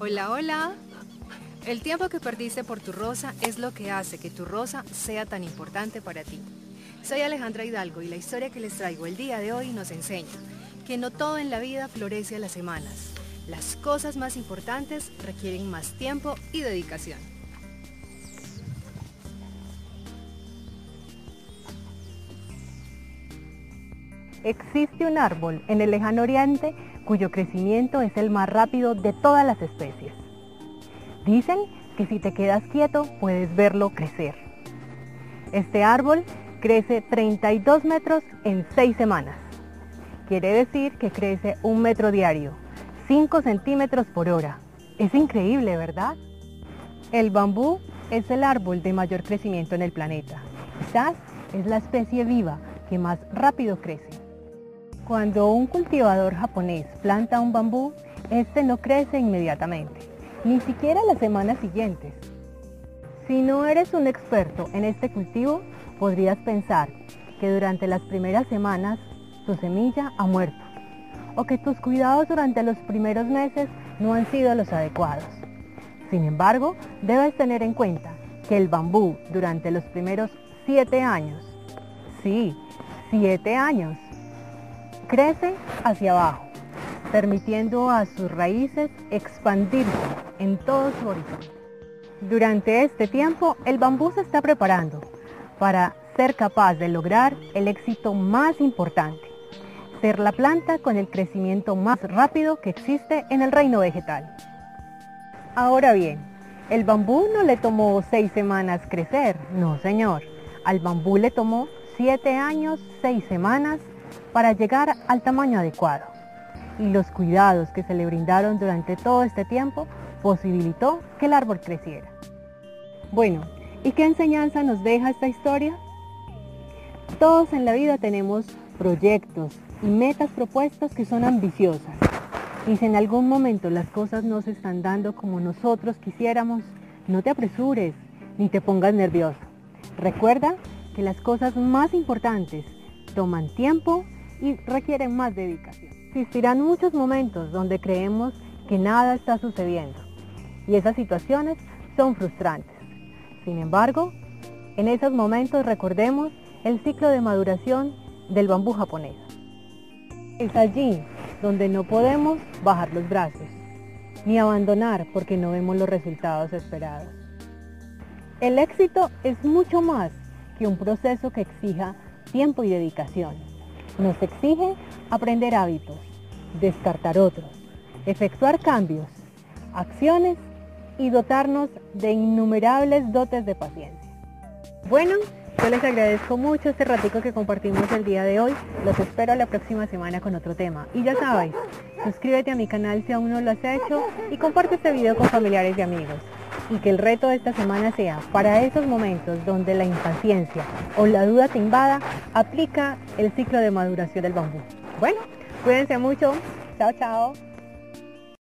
Hola, hola. El tiempo que perdiste por tu rosa es lo que hace que tu rosa sea tan importante para ti. Soy Alejandra Hidalgo y la historia que les traigo el día de hoy nos enseña que no todo en la vida florece a las semanas. Las cosas más importantes requieren más tiempo y dedicación. Existe un árbol en el lejano oriente cuyo crecimiento es el más rápido de todas las especies. Dicen que si te quedas quieto puedes verlo crecer. Este árbol crece 32 metros en 6 semanas. Quiere decir que crece un metro diario, 5 centímetros por hora. Es increíble, ¿verdad? El bambú es el árbol de mayor crecimiento en el planeta. Quizás es la especie viva que más rápido crece. Cuando un cultivador japonés planta un bambú, este no crece inmediatamente, ni siquiera las semanas siguientes. Si no eres un experto en este cultivo, podrías pensar que durante las primeras semanas tu semilla ha muerto o que tus cuidados durante los primeros meses no han sido los adecuados. Sin embargo, debes tener en cuenta que el bambú durante los primeros siete años, sí, siete años, crece hacia abajo, permitiendo a sus raíces expandirse en todo su horizonte. Durante este tiempo, el bambú se está preparando para ser capaz de lograr el éxito más importante, ser la planta con el crecimiento más rápido que existe en el reino vegetal. Ahora bien, el bambú no le tomó seis semanas crecer, no señor. Al bambú le tomó siete años, seis semanas para llegar al tamaño adecuado. Y los cuidados que se le brindaron durante todo este tiempo posibilitó que el árbol creciera. Bueno, ¿y qué enseñanza nos deja esta historia? Todos en la vida tenemos proyectos y metas propuestas que son ambiciosas. Y si en algún momento las cosas no se están dando como nosotros quisiéramos, no te apresures ni te pongas nervioso. Recuerda que las cosas más importantes toman tiempo y requieren más dedicación. Existirán muchos momentos donde creemos que nada está sucediendo y esas situaciones son frustrantes. Sin embargo, en esos momentos recordemos el ciclo de maduración del bambú japonés. Es allí donde no podemos bajar los brazos, ni abandonar porque no vemos los resultados esperados. El éxito es mucho más que un proceso que exija tiempo y dedicación. Nos exige aprender hábitos, descartar otros, efectuar cambios, acciones y dotarnos de innumerables dotes de paciencia. Bueno, yo les agradezco mucho este ratico que compartimos el día de hoy. Los espero la próxima semana con otro tema. Y ya sabéis, suscríbete a mi canal si aún no lo has hecho y comparte este video con familiares y amigos y que el reto de esta semana sea, para esos momentos donde la impaciencia o la duda te invada, aplica el ciclo de maduración del bambú. Bueno, cuídense mucho. Chao, chao.